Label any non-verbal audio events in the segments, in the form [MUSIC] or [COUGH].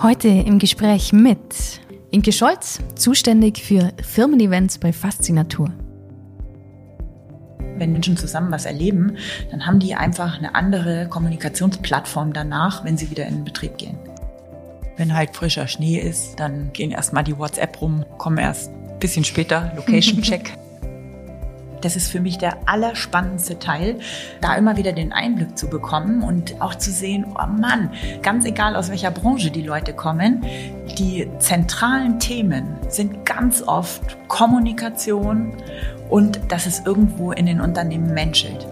Heute im Gespräch mit Inke Scholz, zuständig für Firmen-Events bei Faszinatur. Wenn Menschen zusammen was erleben, dann haben die einfach eine andere Kommunikationsplattform danach, wenn sie wieder in den Betrieb gehen. Wenn halt frischer Schnee ist, dann gehen erstmal die WhatsApp rum, kommen erst ein bisschen später, [LAUGHS] Location Check. Das ist für mich der allerspannendste Teil, da immer wieder den Einblick zu bekommen und auch zu sehen, oh Mann, ganz egal aus welcher Branche die Leute kommen, die zentralen Themen sind ganz oft Kommunikation und dass es irgendwo in den Unternehmen menschelt.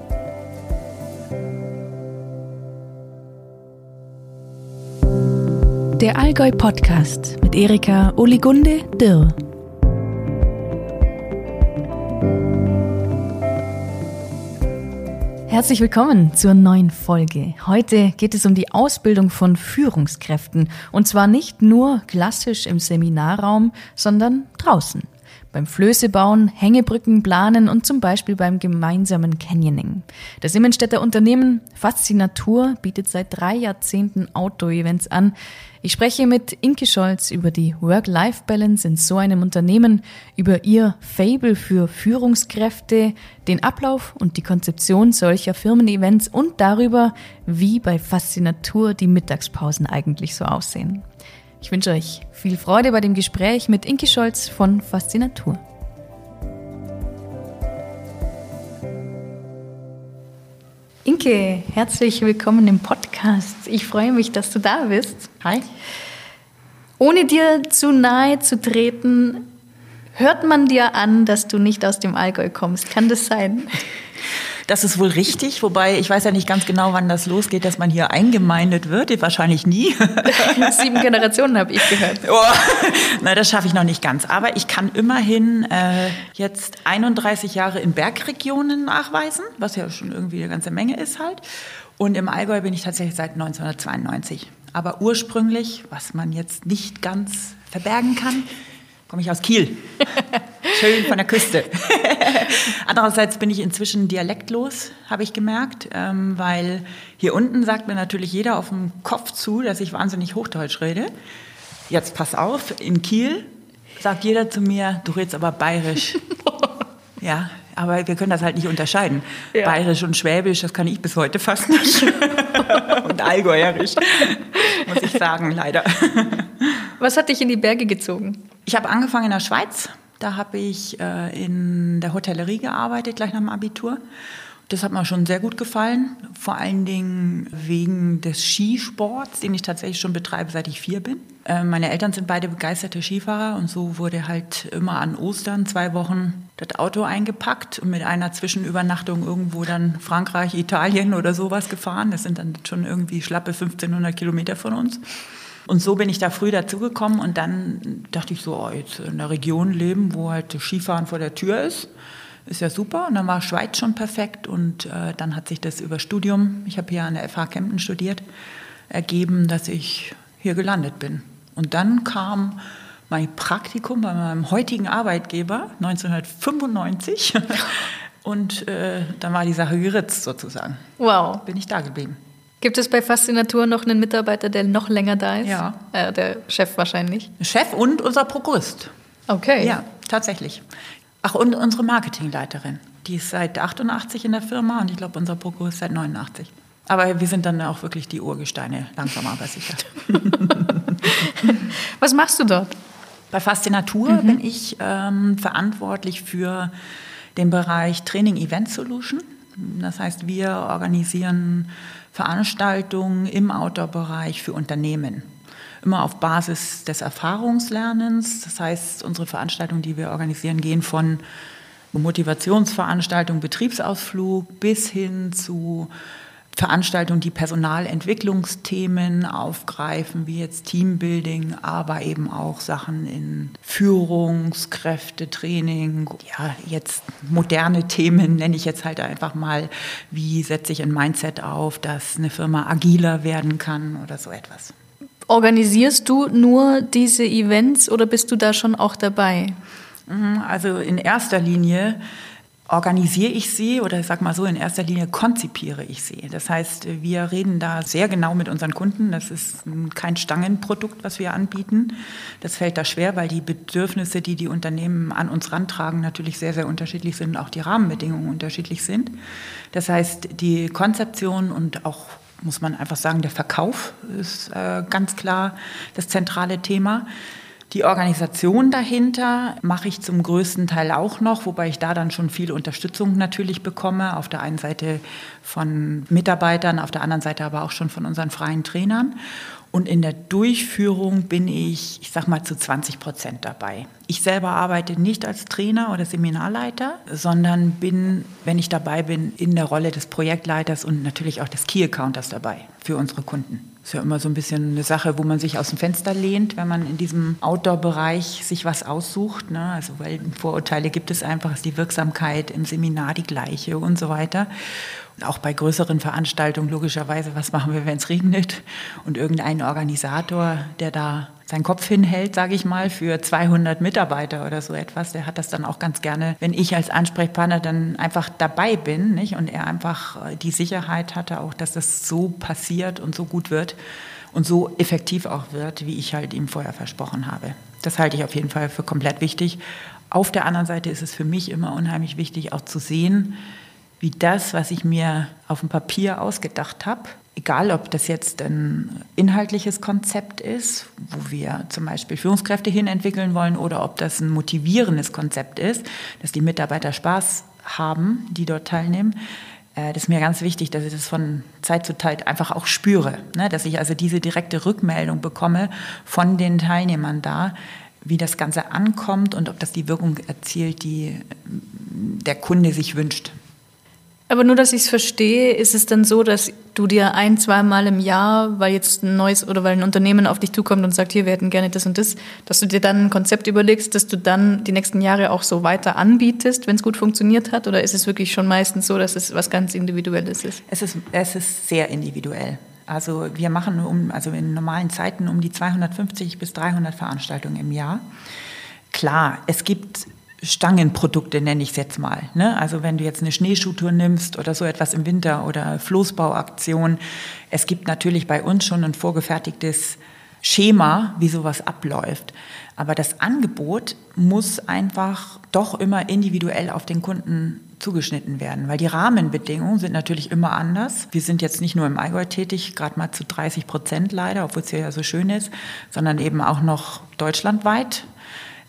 Der Allgäu Podcast mit Erika Oligunde Dirr. Herzlich willkommen zur neuen Folge. Heute geht es um die Ausbildung von Führungskräften und zwar nicht nur klassisch im Seminarraum, sondern draußen. Beim Flöße bauen, Hängebrücken planen und zum Beispiel beim gemeinsamen Canyoning. Das Immenstädter Unternehmen Faszinatur bietet seit drei Jahrzehnten Outdoor-Events an, ich spreche mit Inke Scholz über die Work-Life-Balance in so einem Unternehmen, über ihr Fable für Führungskräfte, den Ablauf und die Konzeption solcher Firmen-Events und darüber, wie bei Faszinatur die Mittagspausen eigentlich so aussehen. Ich wünsche euch viel Freude bei dem Gespräch mit Inke Scholz von Faszinatur. Inke, herzlich willkommen im Podcast. Ich freue mich, dass du da bist. Hi. Ohne dir zu nahe zu treten, hört man dir an, dass du nicht aus dem Allgäu kommst. Kann das sein? [LAUGHS] Das ist wohl richtig, wobei ich weiß ja nicht ganz genau, wann das losgeht, dass man hier eingemeindet wird. Wahrscheinlich nie. [LAUGHS] Sieben Generationen habe ich gehört. Oh, na, das schaffe ich noch nicht ganz. Aber ich kann immerhin äh, jetzt 31 Jahre in Bergregionen nachweisen, was ja schon irgendwie eine ganze Menge ist halt. Und im Allgäu bin ich tatsächlich seit 1992. Aber ursprünglich, was man jetzt nicht ganz verbergen kann, komme ich aus Kiel. [LAUGHS] Schön von der Küste. Andererseits bin ich inzwischen dialektlos, habe ich gemerkt, ähm, weil hier unten sagt mir natürlich jeder auf dem Kopf zu, dass ich wahnsinnig Hochdeutsch rede. Jetzt pass auf, in Kiel sagt jeder zu mir, du redest aber bayerisch. [LAUGHS] ja, aber wir können das halt nicht unterscheiden. Ja. Bayerisch und Schwäbisch, das kann ich bis heute fast nicht. [LAUGHS] und Allgäuerisch, muss ich sagen, leider. Was hat dich in die Berge gezogen? Ich habe angefangen in der Schweiz. Da habe ich äh, in der Hotellerie gearbeitet, gleich nach dem Abitur. Das hat mir schon sehr gut gefallen, vor allen Dingen wegen des Skisports, den ich tatsächlich schon betreibe, seit ich vier bin. Äh, meine Eltern sind beide begeisterte Skifahrer und so wurde halt immer an Ostern zwei Wochen das Auto eingepackt und mit einer Zwischenübernachtung irgendwo dann Frankreich, Italien oder sowas gefahren. Das sind dann schon irgendwie schlappe 1500 Kilometer von uns. Und so bin ich da früh dazugekommen und dann dachte ich so, oh, jetzt in der Region leben, wo halt Skifahren vor der Tür ist, ist ja super. Und dann war Schweiz schon perfekt und äh, dann hat sich das über Studium, ich habe hier an der FH Kempten studiert, ergeben, dass ich hier gelandet bin. Und dann kam mein Praktikum bei meinem heutigen Arbeitgeber 1995 [LAUGHS] und äh, dann war die Sache geritzt sozusagen. Wow. Bin ich da geblieben. Gibt es bei Faszinatur noch einen Mitarbeiter, der noch länger da ist? Ja. Äh, der Chef wahrscheinlich. Chef und unser Prokurist. Okay. Ja, tatsächlich. Ach, und unsere Marketingleiterin. Die ist seit 88 in der Firma und ich glaube, unser Prokurist seit 89. Aber wir sind dann auch wirklich die Urgesteine, langsam aber sicher. [LAUGHS] Was machst du dort? Bei Faszinatur mhm. bin ich ähm, verantwortlich für den Bereich Training Event Solution. Das heißt, wir organisieren Veranstaltungen im Outdoor-Bereich für Unternehmen. Immer auf Basis des Erfahrungslernens. Das heißt, unsere Veranstaltungen, die wir organisieren, gehen von Motivationsveranstaltungen, Betriebsausflug bis hin zu Veranstaltungen, die Personalentwicklungsthemen aufgreifen, wie jetzt Teambuilding, aber eben auch Sachen in Führungskräftetraining, ja, jetzt moderne Themen nenne ich jetzt halt einfach mal, wie setze ich ein Mindset auf, dass eine Firma agiler werden kann oder so etwas. Organisierst du nur diese Events oder bist du da schon auch dabei? Mhm, also in erster Linie organisiere ich sie oder ich sag mal so, in erster Linie konzipiere ich sie. Das heißt, wir reden da sehr genau mit unseren Kunden. Das ist kein Stangenprodukt, was wir anbieten. Das fällt da schwer, weil die Bedürfnisse, die die Unternehmen an uns rantragen, natürlich sehr, sehr unterschiedlich sind und auch die Rahmenbedingungen unterschiedlich sind. Das heißt, die Konzeption und auch muss man einfach sagen, der Verkauf ist äh, ganz klar das zentrale Thema. Die Organisation dahinter mache ich zum größten Teil auch noch, wobei ich da dann schon viel Unterstützung natürlich bekomme. Auf der einen Seite von Mitarbeitern, auf der anderen Seite aber auch schon von unseren freien Trainern. Und in der Durchführung bin ich, ich sag mal, zu 20 Prozent dabei. Ich selber arbeite nicht als Trainer oder Seminarleiter, sondern bin, wenn ich dabei bin, in der Rolle des Projektleiters und natürlich auch des Key Accounters dabei für unsere Kunden. Ist ja immer so ein bisschen eine Sache, wo man sich aus dem Fenster lehnt, wenn man in diesem Outdoor-Bereich sich was aussucht. Ne? Also weil Vorurteile gibt es einfach, ist die Wirksamkeit im Seminar die gleiche und so weiter auch bei größeren Veranstaltungen logischerweise, was machen wir, wenn es regnet? Und irgendein Organisator, der da seinen Kopf hinhält, sage ich mal, für 200 Mitarbeiter oder so etwas, der hat das dann auch ganz gerne, wenn ich als Ansprechpartner dann einfach dabei bin nicht? und er einfach äh, die Sicherheit hatte, auch dass das so passiert und so gut wird und so effektiv auch wird, wie ich halt ihm vorher versprochen habe. Das halte ich auf jeden Fall für komplett wichtig. Auf der anderen Seite ist es für mich immer unheimlich wichtig, auch zu sehen, wie das, was ich mir auf dem Papier ausgedacht habe, egal ob das jetzt ein inhaltliches Konzept ist, wo wir zum Beispiel Führungskräfte hin entwickeln wollen, oder ob das ein motivierendes Konzept ist, dass die Mitarbeiter Spaß haben, die dort teilnehmen. Äh, das ist mir ganz wichtig, dass ich das von Zeit zu Zeit einfach auch spüre, ne? dass ich also diese direkte Rückmeldung bekomme von den Teilnehmern da, wie das Ganze ankommt und ob das die Wirkung erzielt, die der Kunde sich wünscht. Aber nur, dass ich es verstehe, ist es dann so, dass du dir ein, zweimal im Jahr, weil jetzt ein neues oder weil ein Unternehmen auf dich zukommt und sagt, hier, wir hätten gerne das und das, dass du dir dann ein Konzept überlegst, dass du dann die nächsten Jahre auch so weiter anbietest, wenn es gut funktioniert hat? Oder ist es wirklich schon meistens so, dass es was ganz Individuelles ist? Es ist, es ist sehr individuell. Also wir machen um, also in normalen Zeiten um die 250 bis 300 Veranstaltungen im Jahr. Klar, es gibt Stangenprodukte nenne ich es jetzt mal. Ne? Also wenn du jetzt eine Schneeschuhtour nimmst oder so etwas im Winter oder Floßbauaktion, es gibt natürlich bei uns schon ein vorgefertigtes Schema, wie sowas abläuft. Aber das Angebot muss einfach doch immer individuell auf den Kunden zugeschnitten werden, weil die Rahmenbedingungen sind natürlich immer anders. Wir sind jetzt nicht nur im Allgäu tätig, gerade mal zu 30 Prozent leider, obwohl es ja so schön ist, sondern eben auch noch deutschlandweit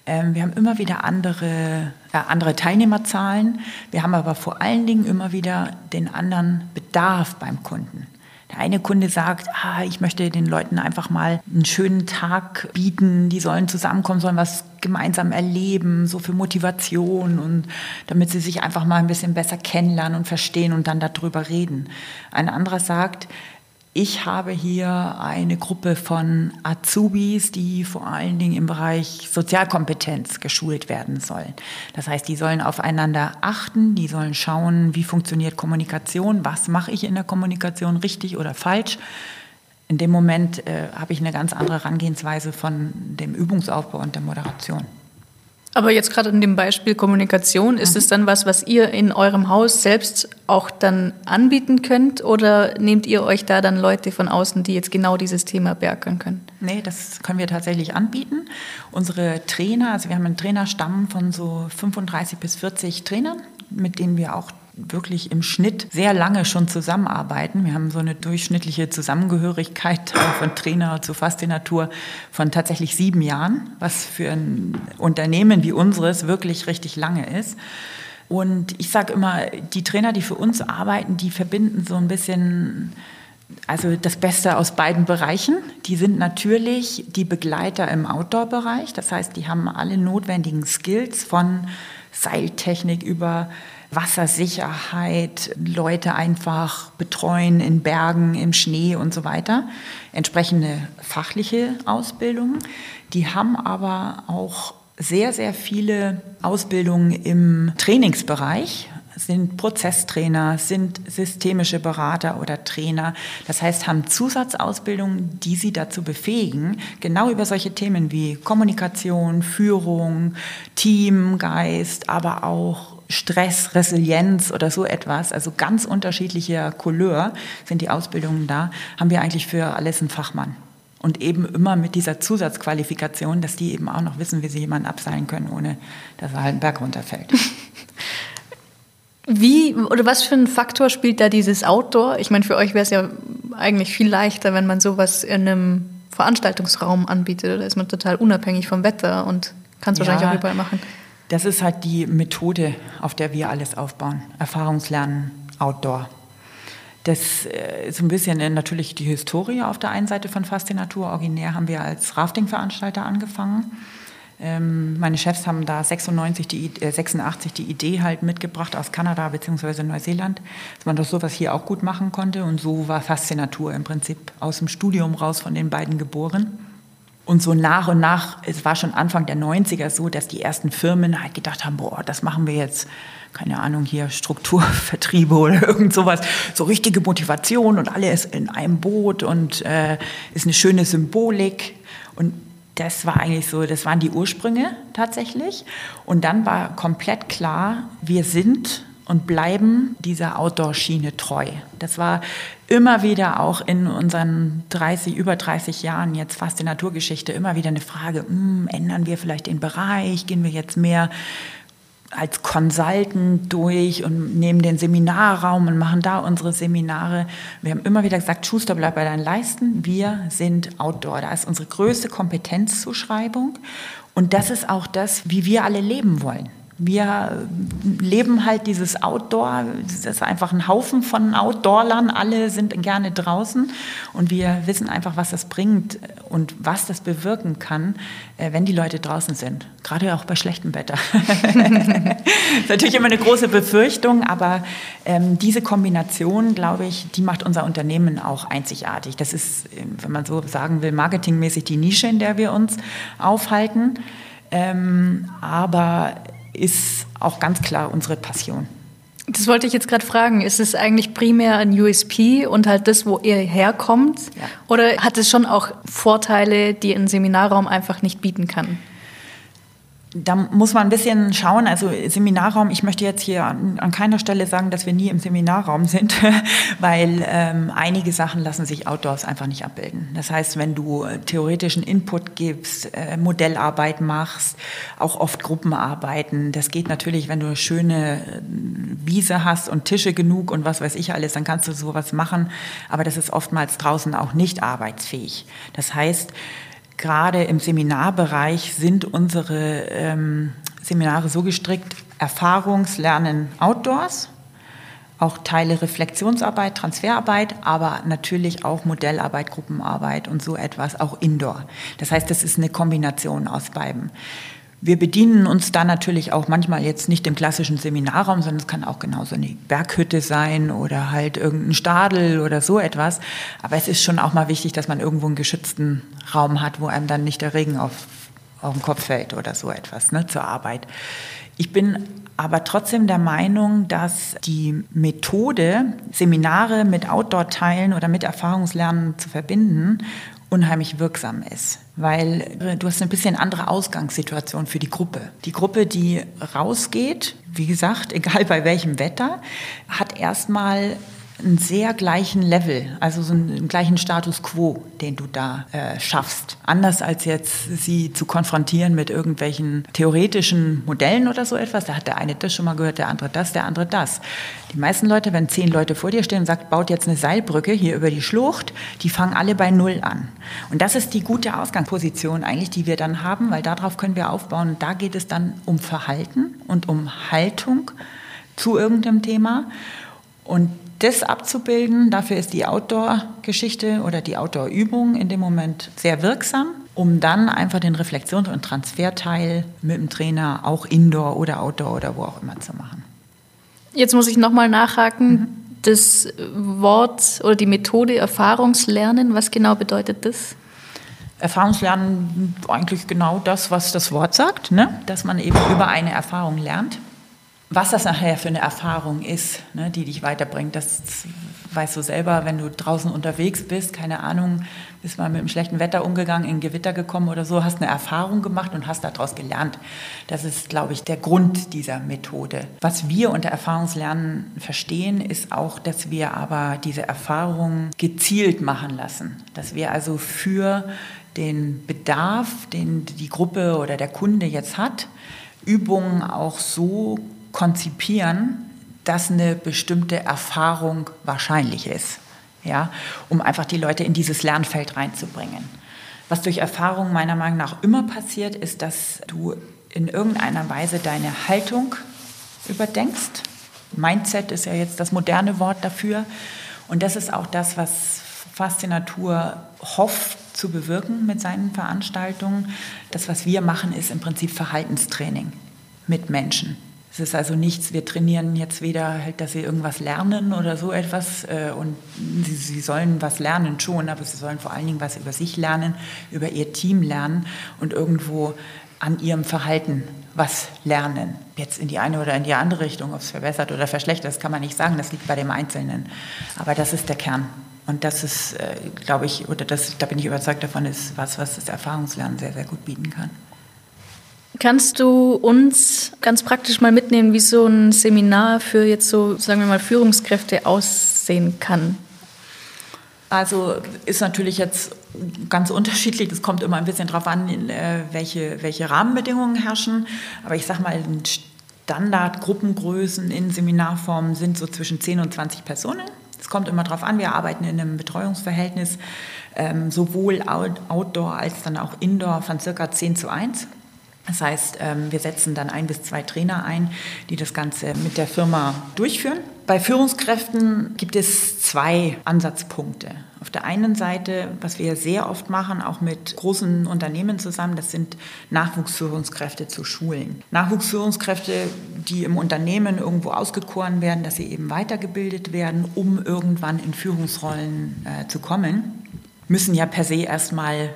wir haben immer wieder andere, äh, andere Teilnehmerzahlen. Wir haben aber vor allen Dingen immer wieder den anderen Bedarf beim Kunden. Der eine Kunde sagt, ah, ich möchte den Leuten einfach mal einen schönen Tag bieten, die sollen zusammenkommen, sollen was gemeinsam erleben, so für Motivation und damit sie sich einfach mal ein bisschen besser kennenlernen und verstehen und dann darüber reden. Ein anderer sagt, ich habe hier eine Gruppe von Azubis, die vor allen Dingen im Bereich Sozialkompetenz geschult werden sollen. Das heißt, die sollen aufeinander achten, die sollen schauen, wie funktioniert Kommunikation, was mache ich in der Kommunikation richtig oder falsch. In dem Moment äh, habe ich eine ganz andere Herangehensweise von dem Übungsaufbau und der Moderation. Aber jetzt gerade in dem Beispiel Kommunikation, ist mhm. es dann was, was ihr in eurem Haus selbst auch dann anbieten könnt oder nehmt ihr euch da dann Leute von außen, die jetzt genau dieses Thema beackern können? Nee, das können wir tatsächlich anbieten. Unsere Trainer, also wir haben einen Trainerstamm von so 35 bis 40 Trainern, mit denen wir auch wirklich im Schnitt sehr lange schon zusammenarbeiten. Wir haben so eine durchschnittliche Zusammengehörigkeit [CLEARS THROAT] von Trainer zu Faszinatur von tatsächlich sieben Jahren, was für ein Unternehmen wie unseres wirklich richtig lange ist. Und ich sage immer, die Trainer, die für uns arbeiten, die verbinden so ein bisschen also das Beste aus beiden Bereichen. Die sind natürlich die Begleiter im Outdoor-Bereich. Das heißt, die haben alle notwendigen Skills von Seiltechnik über Wassersicherheit, Leute einfach betreuen in Bergen, im Schnee und so weiter. Entsprechende fachliche Ausbildung. Die haben aber auch sehr, sehr viele Ausbildungen im Trainingsbereich, sind Prozesstrainer, sind systemische Berater oder Trainer. Das heißt, haben Zusatzausbildungen, die sie dazu befähigen, genau über solche Themen wie Kommunikation, Führung, Teamgeist, aber auch Stress, Resilienz oder so etwas, also ganz unterschiedlicher Couleur sind die Ausbildungen da, haben wir eigentlich für alles einen Fachmann. Und eben immer mit dieser Zusatzqualifikation, dass die eben auch noch wissen, wie sie jemanden abseilen können, ohne dass er halt einen Berg runterfällt. Wie oder was für ein Faktor spielt da dieses Outdoor? Ich meine, für euch wäre es ja eigentlich viel leichter, wenn man sowas in einem Veranstaltungsraum anbietet. Da ist man total unabhängig vom Wetter und kann es ja, wahrscheinlich auch überall machen. Das ist halt die Methode, auf der wir alles aufbauen. Erfahrungslernen, Outdoor. Das äh, ist ein bisschen natürlich die Historie auf der einen Seite von Faszinatur. Originär haben wir als Rafting-Veranstalter angefangen ähm, meine Chefs haben da 96 die, äh, 86 die Idee halt mitgebracht aus Kanada bzw. Neuseeland, dass man das sowas hier auch gut machen konnte. Und so war Faszinatur im Prinzip aus dem Studium raus von den beiden geboren. Und so nach und nach, es war schon Anfang der 90er so, dass die ersten Firmen halt gedacht haben, boah, das machen wir jetzt, keine Ahnung, hier Strukturvertriebe [LAUGHS] oder irgend sowas. So richtige Motivation und alle ist in einem Boot und äh, ist eine schöne Symbolik. Und das war eigentlich so, das waren die Ursprünge tatsächlich. Und dann war komplett klar, wir sind und bleiben dieser Outdoor-Schiene treu. Das war immer wieder auch in unseren 30, über 30 Jahren jetzt fast in Naturgeschichte immer wieder eine Frage, mh, hm, ändern wir vielleicht den Bereich, gehen wir jetzt mehr als Consultant durch und nehmen den Seminarraum und machen da unsere Seminare. Wir haben immer wieder gesagt, Schuster, bleib bei deinen Leisten. Wir sind Outdoor. Da ist unsere größte Kompetenzzuschreibung. Und das ist auch das, wie wir alle leben wollen. Wir leben halt dieses Outdoor, das ist einfach ein Haufen von Outdoorlern, alle sind gerne draußen und wir wissen einfach, was das bringt und was das bewirken kann, äh, wenn die Leute draußen sind, gerade auch bei schlechtem Wetter. das [LAUGHS] ist natürlich immer eine große Befürchtung, aber ähm, diese Kombination, glaube ich, die macht unser Unternehmen auch einzigartig. Das ist, wenn man so sagen will, marketingmäßig die Nische, in der wir uns aufhalten. Ähm, aber ist auch ganz klar unsere Passion. Das wollte ich jetzt gerade fragen. Ist es eigentlich primär ein USP und halt das, wo ihr herkommt? Ja. Oder hat es schon auch Vorteile, die ein Seminarraum einfach nicht bieten kann? Da muss man ein bisschen schauen. Also Seminarraum, ich möchte jetzt hier an, an keiner Stelle sagen, dass wir nie im Seminarraum sind, [LAUGHS] weil ähm, einige Sachen lassen sich outdoors einfach nicht abbilden. Das heißt, wenn du äh, theoretischen Input gibst, äh, Modellarbeit machst, auch oft Gruppenarbeiten, das geht natürlich, wenn du eine schöne äh, Wiese hast und Tische genug und was weiß ich alles, dann kannst du sowas machen. Aber das ist oftmals draußen auch nicht arbeitsfähig. Das heißt, gerade im Seminarbereich sind unsere ähm, Seminare so gestrickt, Erfahrungslernen outdoors, auch Teile Reflexionsarbeit, Transferarbeit, aber natürlich auch Modellarbeit, Gruppenarbeit und so etwas, auch indoor. Das heißt, das ist eine Kombination aus beiden. Wir bedienen uns da natürlich auch manchmal jetzt nicht im klassischen Seminarraum, sondern es kann auch genauso eine Berghütte sein oder halt irgendein Stadel oder so etwas. Aber es ist schon auch mal wichtig, dass man irgendwo einen geschützten Raum hat, wo einem dann nicht der Regen auf, auf den Kopf fällt oder so etwas ne, zur Arbeit. Ich bin aber trotzdem der Meinung, dass die Methode, Seminare mit Outdoor-Teilen oder mit Erfahrungslernen zu verbinden unheimlich wirksam ist, weil äh, du hast ein bisschen andere Ausgangssituation für die Gruppe. Die Gruppe, die rausgeht, wie gesagt, [LAUGHS] egal bei welchem Wetter, hat erstmal einen sehr gleichen Level, also so einen gleichen Status quo, den du da äh, schaffst. Anders als jetzt sie zu konfrontieren mit irgendwelchen theoretischen Modellen oder so etwas. Da hat der eine das schon mal gehört, der andere das, der andere das. Die meisten Leute, wenn zehn Leute vor dir stehen und sagt, baut jetzt eine Seilbrücke hier über die Schlucht, die fangen alle bei Null an. Und das ist die gute Ausgangsposition eigentlich, die wir dann haben, weil darauf können wir aufbauen. Und da geht es dann um Verhalten und um Haltung zu irgendeinem Thema. Und das abzubilden, dafür ist die Outdoor-Geschichte oder die Outdoor-Übung in dem Moment sehr wirksam, um dann einfach den Reflexions- und Transferteil mit dem Trainer auch Indoor oder Outdoor oder wo auch immer zu machen. Jetzt muss ich nochmal nachhaken. Mhm. Das Wort oder die Methode Erfahrungslernen, was genau bedeutet das? Erfahrungslernen eigentlich genau das, was das Wort sagt, ne? dass man eben über eine Erfahrung lernt was das nachher für eine Erfahrung ist, ne, die dich weiterbringt, das weißt du selber, wenn du draußen unterwegs bist, keine Ahnung, bist mal mit dem schlechten Wetter umgegangen, in Gewitter gekommen oder so, hast eine Erfahrung gemacht und hast daraus gelernt. Das ist, glaube ich, der Grund dieser Methode. Was wir unter Erfahrungslernen verstehen, ist auch, dass wir aber diese Erfahrung gezielt machen lassen. Dass wir also für den Bedarf, den die Gruppe oder der Kunde jetzt hat, Übungen auch so konzipieren, dass eine bestimmte Erfahrung wahrscheinlich ist, ja, um einfach die Leute in dieses Lernfeld reinzubringen. Was durch Erfahrung meiner Meinung nach immer passiert, ist, dass du in irgendeiner Weise deine Haltung überdenkst. Mindset ist ja jetzt das moderne Wort dafür. Und das ist auch das, was Faszinatur hofft zu bewirken mit seinen Veranstaltungen. Das, was wir machen, ist im Prinzip Verhaltenstraining mit Menschen. Es ist also nichts, wir trainieren jetzt weder, halt, dass sie irgendwas lernen oder so etwas äh, und sie, sie, sollen was lernen schon, aber sie sollen vor allen Dingen was über sich lernen, über ihr Team lernen und irgendwo an ihrem Verhalten was lernen. Jetzt in die eine oder in die andere Richtung, ob es verbessert oder verschlechtert, das kann man nicht sagen, das liegt bei dem Einzelnen. Aber das ist der Kern. Und das ist, äh, glaube ich, oder das, da bin ich überzeugt davon, ist was, was das Erfahrungslernen sehr, sehr gut bieten kann. Kannst du uns ganz praktisch mal mitnehmen, wie so ein Seminar für jetzt so, sagen wir mal, Führungskräfte aussehen kann? Also ist natürlich jetzt ganz unterschiedlich. Es kommt immer ein bisschen darauf an, äh, welche, welche Rahmenbedingungen herrschen. Aber ich sage mal, Standardgruppengrößen in Seminarformen sind so zwischen 10 und 20 Personen. Es kommt immer darauf an, wir arbeiten in einem Betreuungsverhältnis, ähm, sowohl Outdoor als dann auch Indoor von circa 10 zu 1. Das heißt, ähm, wir setzen dann ein bis zwei Trainer ein, die das Ganze mit der Firma durchführen. Bei Führungskräften gibt es zwei Ansatzpunkte. Auf der einen Seite, was wir sehr oft machen, auch mit großen Unternehmen zusammen, das sind Nachwuchsführungskräfte zu schulen. Nachwuchsführungskräfte, die im Unternehmen irgendwo ausgekoren werden, dass sie eben weitergebildet werden, um irgendwann in Führungsrollen äh, zu kommen, müssen ja per se erstmal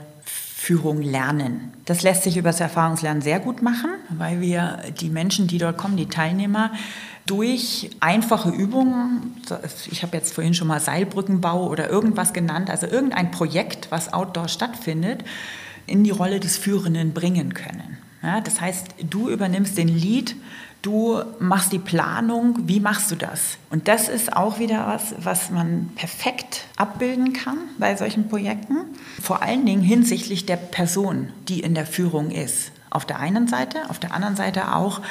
Führung lernen. Das lässt sich über das Erfahrungslernen sehr gut machen, weil wir die Menschen, die dort kommen, die Teilnehmer, durch einfache Übungen, ich habe jetzt vorhin schon mal Seilbrückenbau oder irgendwas genannt, also irgendein Projekt, was outdoor stattfindet, in die Rolle des Führenden bringen können. Ja, das heißt, du übernimmst den Lead Du machst die Planung, wie machst du das? Und das ist auch wieder was, was man perfekt abbilden kann bei solchen Projekten. Vor allen Dingen hinsichtlich der Person, die in der Führung ist. Auf der einen Seite, auf der anderen Seite auch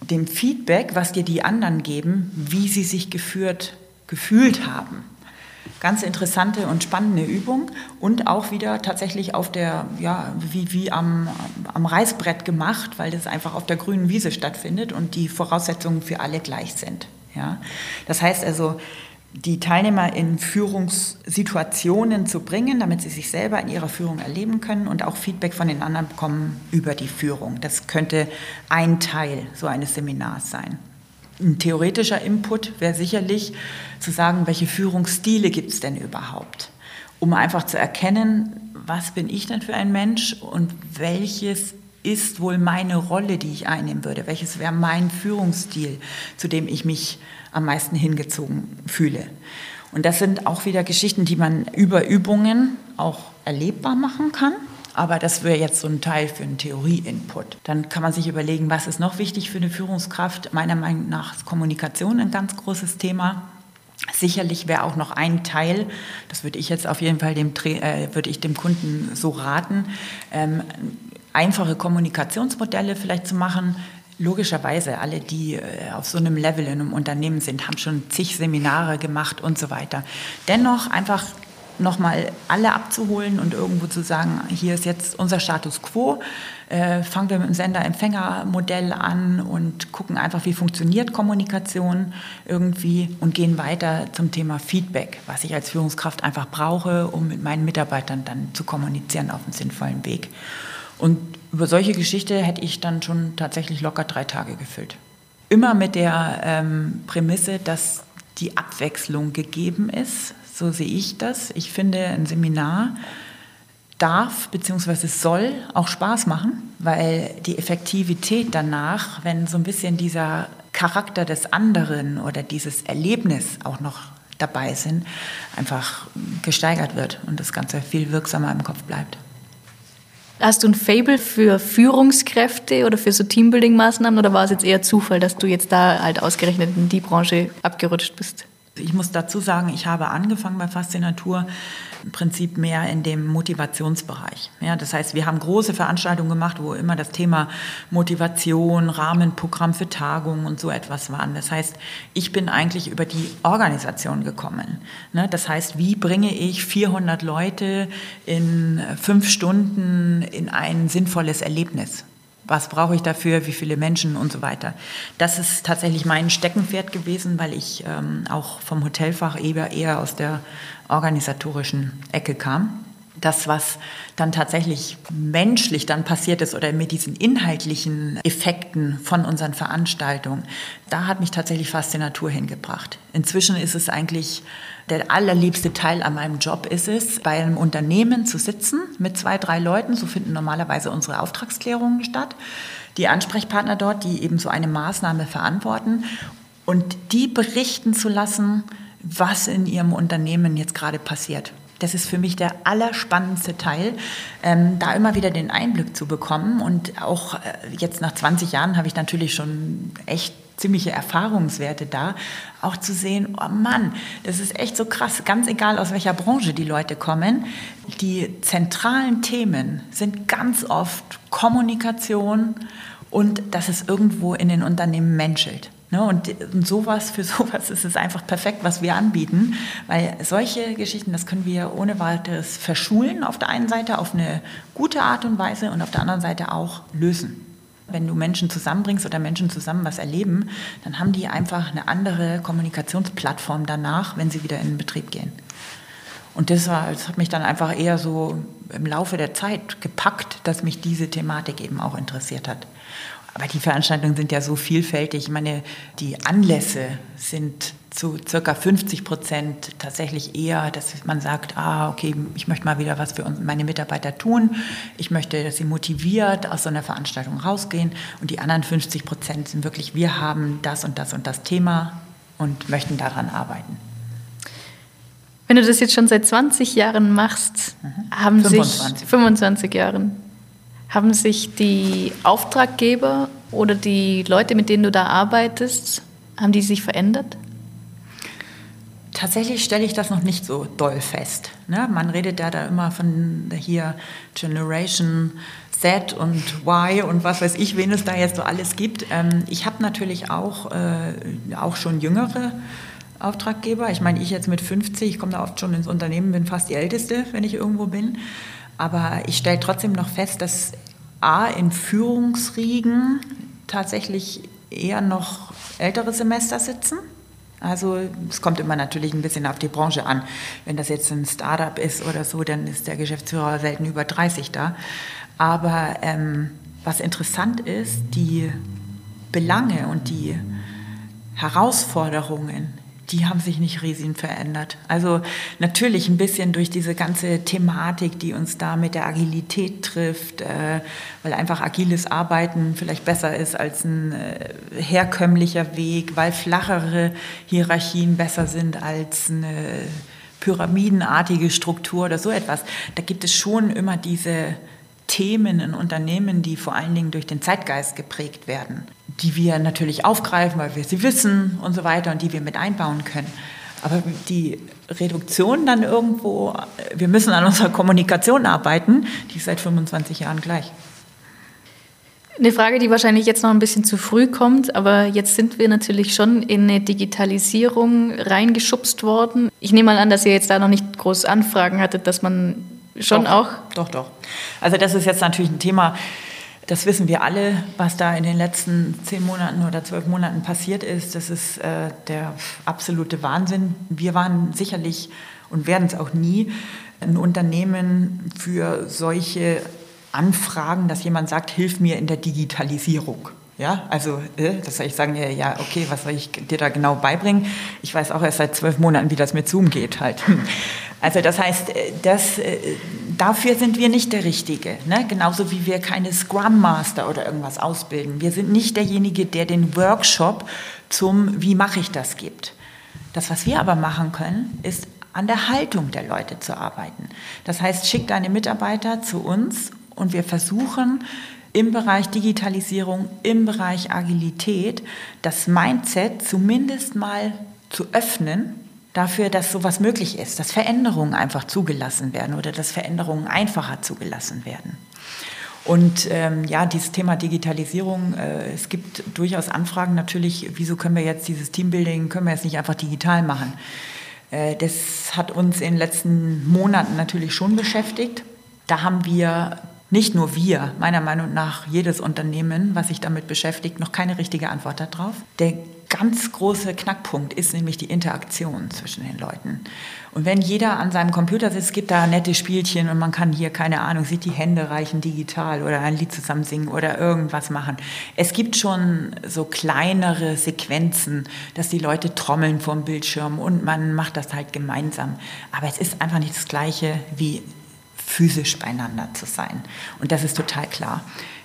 dem Feedback, was dir die anderen geben, wie sie sich geführt, gefühlt haben ganz interessante und spannende Übung und auch wieder tatsächlich auf der, ja, wie, wie am, am Reißbrett gemacht, weil das einfach auf der grünen Wiese stattfindet und die Voraussetzungen für alle gleich sind. Ja. Das heißt also, die Teilnehmer in Führungssituationen zu bringen, damit sie sich selber in ihrer Führung erleben können und auch Feedback von den anderen bekommen über die Führung. Das könnte ein Teil so eines Seminars sein. Ein theoretischer Input wäre sicherlich zu sagen, welche Führungsstile gibt es denn überhaupt, um einfach zu erkennen, was bin ich denn für ein Mensch und welches ist wohl meine Rolle, die ich einnehmen würde, welches wäre mein Führungsstil, zu dem ich mich am meisten hingezogen fühle. Und das sind auch wieder Geschichten, die man über Übungen auch erlebbar machen kann. Aber das wäre jetzt so ein Teil für einen Theorie-Input. Dann kann man sich überlegen, was ist noch wichtig für eine Führungskraft. Meiner Meinung nach ist Kommunikation ein ganz großes Thema. Sicherlich wäre auch noch ein Teil, das würde ich jetzt auf jeden Fall dem, äh, würde ich dem Kunden so raten, ähm, einfache Kommunikationsmodelle vielleicht zu machen, Logischerweise, alle, die äh, auf so einem Level in einem Unternehmen sind, haben schon zig Seminare gemacht und so weiter. Dennoch einfach nochmal alle abzuholen und irgendwo zu sagen, hier ist jetzt unser Status quo, äh, fangen wir mit dem Sender-Empfänger-Modell an und gucken einfach, wie funktioniert Kommunikation irgendwie und gehen weiter zum Thema Feedback, was ich als Führungskraft einfach brauche, um mit meinen Mitarbeitern dann zu kommunizieren auf einem sinnvollen Weg. Und über solche Geschichte hätte ich dann schon tatsächlich locker drei Tage gefüllt. Immer mit der ähm, Prämisse, dass die Abwechslung gegeben ist, so sehe ich das. Ich finde, ein Seminar darf bzw. soll auch Spaß machen, weil die Effektivität danach, wenn so ein bisschen dieser Charakter des anderen oder dieses Erlebnis auch noch dabei sind, einfach gesteigert wird und das Ganze viel wirksamer im Kopf bleibt. Hast du ein Fable für Führungskräfte oder für so Teambuilding-Maßnahmen oder war es jetzt eher Zufall, dass du jetzt da halt ausgerechnet in die Branche abgerutscht bist? Ich muss dazu sagen, ich habe angefangen bei Faszinatur im Prinzip mehr in dem Motivationsbereich. Ja, das heißt, wir haben große Veranstaltungen gemacht, wo immer das Thema Motivation, Rahmenprogramm für Tagungen und so etwas waren. Das heißt, ich bin eigentlich über die Organisation gekommen. Ne, das heißt, wie bringe ich 400 Leute in fünf Stunden in ein sinnvolles Erlebnis? Was brauche ich dafür, wie viele Menschen und so weiter. Das ist tatsächlich mein Steckenpferd gewesen, weil ich ähm, auch vom Hotelfach eher, eher aus der organisatorischen Ecke kam. Das, was dann tatsächlich menschlich dann passiert ist oder mit diesen inhaltlichen Effekten von unseren Veranstaltungen, da hat mich tatsächlich Faszinatur hingebracht. Inzwischen ist es eigentlich der allerliebste Teil an meinem Job ist es, bei einem Unternehmen zu sitzen mit zwei, drei Leuten. So finden normalerweise unsere Auftragsklärungen statt. Die Ansprechpartner dort, die eben so eine Maßnahme verantworten und die berichten zu lassen, was in ihrem Unternehmen jetzt gerade passiert. Das ist für mich der allerspannendste Teil, ähm, da immer wieder den Einblick zu bekommen. Und auch äh, jetzt nach 20 Jahren habe ich natürlich schon echt ziemliche Erfahrungswerte da, auch zu sehen, oh Mann, das ist echt so krass, ganz egal aus welcher Branche die Leute kommen. Die zentralen Themen sind ganz oft Kommunikation und dass es irgendwo in den Unternehmen menschelt. Ne, und, sowas, für [LAUGHS] sowas ist es einfach perfekt, was wir anbieten, weil solche Geschichten, das können wir ohne weiteres verschulen auf der einen Seite auf eine gute Art und Weise und auf der anderen Seite auch lösen. Wenn du Menschen zusammenbringst oder Menschen zusammen was erleben, dann haben die einfach eine andere Kommunikationsplattform danach, wenn sie wieder in den Betrieb gehen. Und das, war, das hat mich dann einfach eher so im Laufe der Zeit gepackt, dass mich diese Thematik eben auch interessiert hat. Aber die Veranstaltungen sind ja so vielfältig. Ich meine, die Anlässe sind zu circa 50 Prozent tatsächlich eher, dass man sagt, ah, okay, ich möchte mal wieder was für meine Mitarbeiter tun. Ich möchte, dass sie motiviert aus so einer Veranstaltung rausgehen. Und die anderen 50 Prozent sind wirklich, wir haben das und das und das Thema und möchten daran arbeiten. Wenn du das jetzt schon seit 20 Jahren machst, mhm. haben 25. sich 25 Jahren haben sich die Auftraggeber oder die Leute, mit denen du da arbeitest, haben die sich verändert? Tatsächlich stelle ich das noch nicht so doll fest. Ne? Man redet ja da immer von hier Generation Z und Y und was weiß ich, wen es da jetzt so alles gibt. Ähm, ich habe natürlich auch, äh, auch schon jüngere Auftraggeber. Ich meine, ich jetzt mit 50, ich komme da oft schon ins Unternehmen, bin fast die Älteste, wenn ich irgendwo bin. Aber ich stelle trotzdem noch fest, dass A in Führungsriegen tatsächlich eher noch ältere Semester sitzen. Also es kommt immer natürlich ein bisschen auf die Branche an. Wenn das jetzt ein Startup ist oder so, dann ist der Geschäftsführer selten über 30 da. Aber ähm, was interessant ist, die Belange und die Herausforderungen, die haben sich nicht riesig verändert. Also natürlich ein bisschen durch diese ganze Thematik, die uns da mit der Agilität trifft, äh, weil einfach agiles Arbeiten vielleicht besser ist als ein äh, herkömmlicher Weg, weil flachere Hierarchien besser sind als eine pyramidenartige Struktur oder so etwas. Da gibt es schon immer diese Themen in Unternehmen, die vor allen Dingen durch den Zeitgeist geprägt werden die wir natürlich aufgreifen, weil wir sie wissen und so weiter und die wir mit einbauen können. Aber die Reduktion dann irgendwo, wir müssen an unserer Kommunikation arbeiten, die ist seit 25 Jahren gleich. Eine Frage, die wahrscheinlich jetzt noch ein bisschen zu früh kommt, aber jetzt sind wir natürlich schon in eine Digitalisierung reingeschubst worden. Ich nehme mal an, dass ihr jetzt da noch nicht groß Anfragen hattet, dass man schon doch, auch. Doch, doch. Also das ist jetzt natürlich ein Thema, das wissen wir alle, was da in den letzten zehn Monaten oder zwölf Monaten passiert ist. Das ist äh, der absolute Wahnsinn. Wir waren sicherlich und werden es auch nie ein Unternehmen für solche Anfragen, dass jemand sagt, hilf mir in der Digitalisierung. Ja, also äh, das soll ich sagen, ja, okay, was soll ich dir da genau beibringen? Ich weiß auch erst seit zwölf Monaten, wie das mit Zoom geht halt. Also das heißt, äh, das, äh, dafür sind wir nicht der Richtige. Ne? Genauso wie wir keine Scrum Master oder irgendwas ausbilden. Wir sind nicht derjenige, der den Workshop zum Wie mache ich das gibt. Das, was wir aber machen können, ist an der Haltung der Leute zu arbeiten. Das heißt, schick deine Mitarbeiter zu uns und wir versuchen im Bereich Digitalisierung, im Bereich Agilität das Mindset zumindest mal zu öffnen dafür, dass sowas möglich ist, dass Veränderungen einfach zugelassen werden oder dass Veränderungen einfacher zugelassen werden. Und ähm, ja, dieses Thema Digitalisierung, äh, es gibt durchaus Anfragen natürlich, wieso können wir jetzt dieses Teambuilding, können wir jetzt nicht einfach digital machen? Äh, das hat uns in den letzten Monaten natürlich schon beschäftigt. Da haben wir nicht nur wir, meiner Meinung nach jedes Unternehmen, was sich damit beschäftigt, noch keine richtige Antwort darauf. Der ganz große Knackpunkt ist nämlich die Interaktion zwischen den Leuten. Und wenn jeder an seinem Computer sitzt, gibt da nette Spielchen und man kann hier, keine Ahnung, sich die Hände reichen digital oder ein Lied zusammen singen oder irgendwas machen. Es gibt schon so kleinere Sequenzen, dass die Leute trommeln vorm Bildschirm und man macht das halt gemeinsam. Aber es ist einfach nicht das Gleiche wie physisch beieinander zu sein. Und das ist total klar.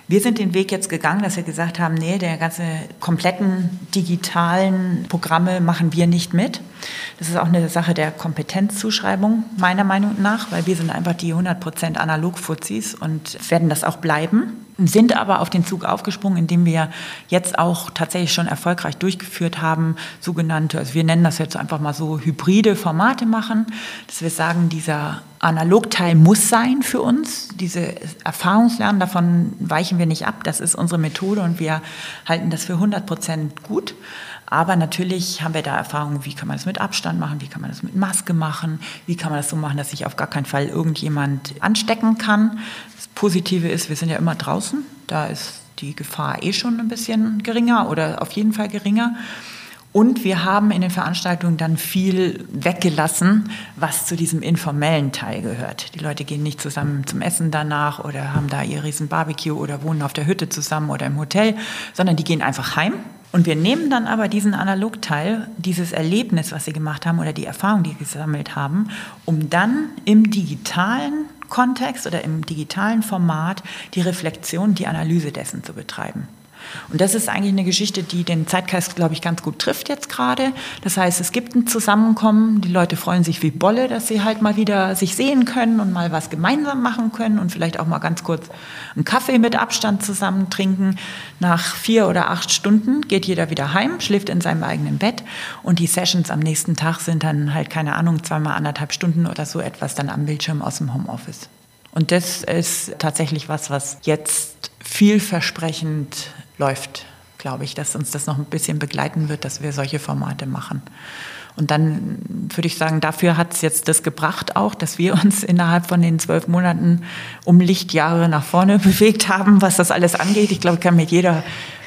Wir sind den Weg jetzt gegangen, dass wir gesagt haben, nee, der ganze kompletten digitalen Programme machen wir nicht mit. Das ist auch eine Sache der Kompetenzzuschreibung, meiner Meinung nach, weil wir sind einfach die 100% Analog-Fuzis und werden das auch bleiben sind aber auf den Zug aufgesprungen, indem wir jetzt auch tatsächlich schon erfolgreich durchgeführt haben, sogenannte, also wir nennen das jetzt einfach mal so hybride Formate machen, dass wir sagen, dieser Analogteil muss sein für uns, diese Erfahrungslernen, davon weichen wir nicht ab, das ist unsere Methode und wir halten das für 100 Prozent gut. Aber natürlich haben wir da Erfahrungen, wie kann man das mit Abstand machen, wie kann man das mit Maske machen, wie kann man das so machen, dass sich auf gar keinen Fall irgendjemand anstecken kann. Positive ist, wir sind ja immer draußen, da ist die Gefahr eh schon ein bisschen geringer oder auf jeden Fall geringer. Und wir haben in den Veranstaltungen dann viel weggelassen, was zu diesem informellen Teil gehört. Die Leute gehen nicht zusammen zum Essen danach oder haben da ihr riesen Barbecue oder wohnen auf der Hütte zusammen oder im Hotel, sondern die gehen einfach heim und wir nehmen dann aber diesen Analogteil, dieses Erlebnis, was sie gemacht haben oder die Erfahrung, die sie gesammelt haben, um dann im digitalen Kontext oder im digitalen Format die Reflexion, die Analyse dessen zu betreiben. Und das ist eigentlich eine Geschichte, die den Zeitgeist, glaube ich, ganz gut trifft jetzt gerade. Das heißt, es gibt ein Zusammenkommen, die Leute freuen sich wie Bolle, dass sie halt mal wieder sich sehen können und mal was gemeinsam machen können und vielleicht auch mal ganz kurz einen Kaffee mit Abstand zusammen trinken. Nach vier oder acht Stunden geht jeder wieder heim, schläft in seinem eigenen Bett und die Sessions am nächsten Tag sind dann halt, keine Ahnung, zweimal anderthalb Stunden oder so etwas dann am Bildschirm aus dem Homeoffice. Und das ist tatsächlich was, was jetzt vielversprechend läuft, glaube ich, dass uns das noch ein bisschen begleiten wird, dass wir solche Formate machen. Und dann würde ich sagen, dafür hat es jetzt das gebracht auch, dass wir uns [LAUGHS] innerhalb von den zwölf Monaten um Lichtjahre nach vorne [LAUGHS] bewegt haben, was das alles angeht. Ich glaube, ich kann mit jeder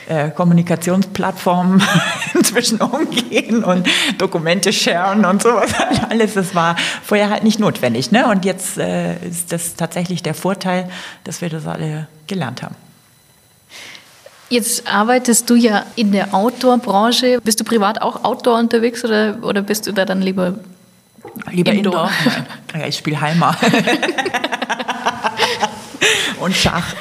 äh, Kommunikationsplattform [LAUGHS] inzwischen umgehen und Dokumente sharen und sowas alles. Das war vorher halt nicht notwendig. Ne? Und jetzt äh, ist das tatsächlich der Vorteil, dass wir das alle gelernt haben. Jetzt arbeitest du ja in der Outdoor-Branche. Bist du privat auch Outdoor unterwegs oder, oder bist du da dann lieber Lieber Indoor. Indoor. [LAUGHS] Ja, ich spiele Heimer. [LAUGHS] Und Schach.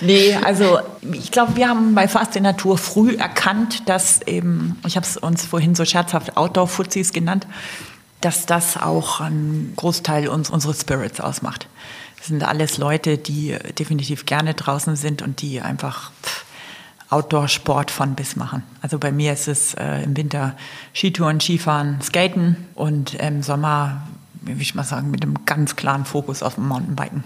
nee, also ich glaube, wir haben bei Fast in Natur früh erkannt, dass eben, ich habe es uns vorhin so scherzhaft Outdoor-Fuzis genannt, dass das auch einen Großteil uns, unseres Spirits ausmacht. Das sind alles Leute, die definitiv gerne draußen sind und die einfach Outdoor-Sport von bis machen. Also bei mir ist es äh, im Winter Skitouren, Skifahren, Skaten und im Sommer, wie ich mal sagen, mit einem ganz klaren Fokus auf dem Mountainbiken.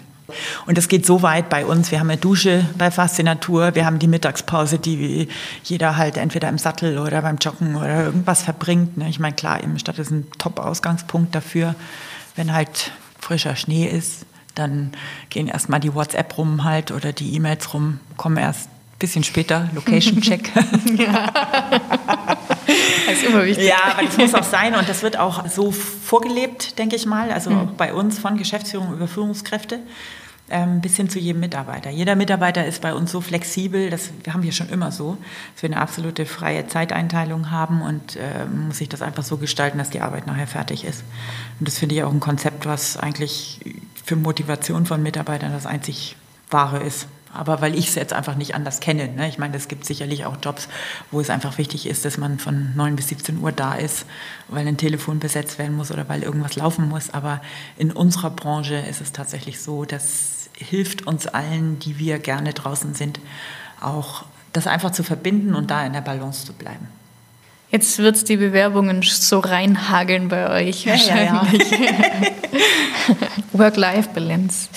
Und es geht so weit bei uns. Wir haben eine Dusche bei Faszinatur. Wir haben die Mittagspause, die jeder halt entweder im Sattel oder beim Joggen oder irgendwas verbringt. Ne? Ich meine, klar, im Stadt ist ein Top-Ausgangspunkt dafür, wenn halt frischer Schnee ist dann gehen erstmal die WhatsApp rum halt oder die E-Mails rum, kommen erst ein bisschen später, Location-Check. [LAUGHS] [LAUGHS] ja. Das ist immer wichtig. Ja, aber das muss auch sein und das wird auch so vorgelebt, denke ich mal. Also mhm. bei uns von Geschäftsführung über Führungskräfte ähm, bis hin zu jedem Mitarbeiter. Jeder Mitarbeiter ist bei uns so flexibel, das haben wir schon immer so, dass wir eine absolute freie Zeiteinteilung haben und äh, muss sich das einfach so gestalten, dass die Arbeit nachher fertig ist. Und das finde ich auch ein Konzept, was eigentlich für Motivation von Mitarbeitern das einzig wahre ist. aber weil ich es jetzt einfach nicht anders kenne. Ne? Ich meine, es gibt sicherlich auch Jobs, wo es einfach wichtig ist, dass man von 9 bis 17 Uhr da ist, weil ein Telefon besetzt werden muss oder weil irgendwas laufen muss. Aber in unserer Branche ist es tatsächlich so, das hilft uns allen, die wir gerne draußen sind, auch das einfach zu verbinden und da in der Balance zu bleiben. Jetzt wird es die Bewerbungen so reinhageln bei euch wahrscheinlich. Ja, ja, ja. [LAUGHS] Work-Life-Balance.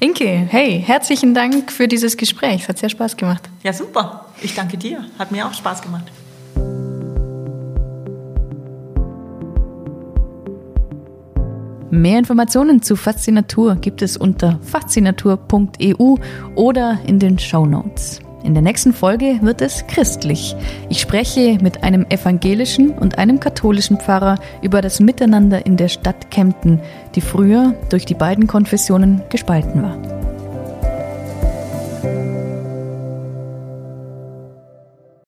Inke, hey, herzlichen Dank für dieses Gespräch. Es hat sehr Spaß gemacht. Ja, super. Ich danke dir. Hat mir auch Spaß gemacht. Mehr Informationen zu Faszinatur gibt es unter faszinatur.eu oder in den Show Notes. In der nächsten Folge wird es christlich. Ich spreche mit einem evangelischen und einem katholischen Pfarrer über das Miteinander in der Stadt Kempten, die früher durch die beiden Konfessionen gespalten war.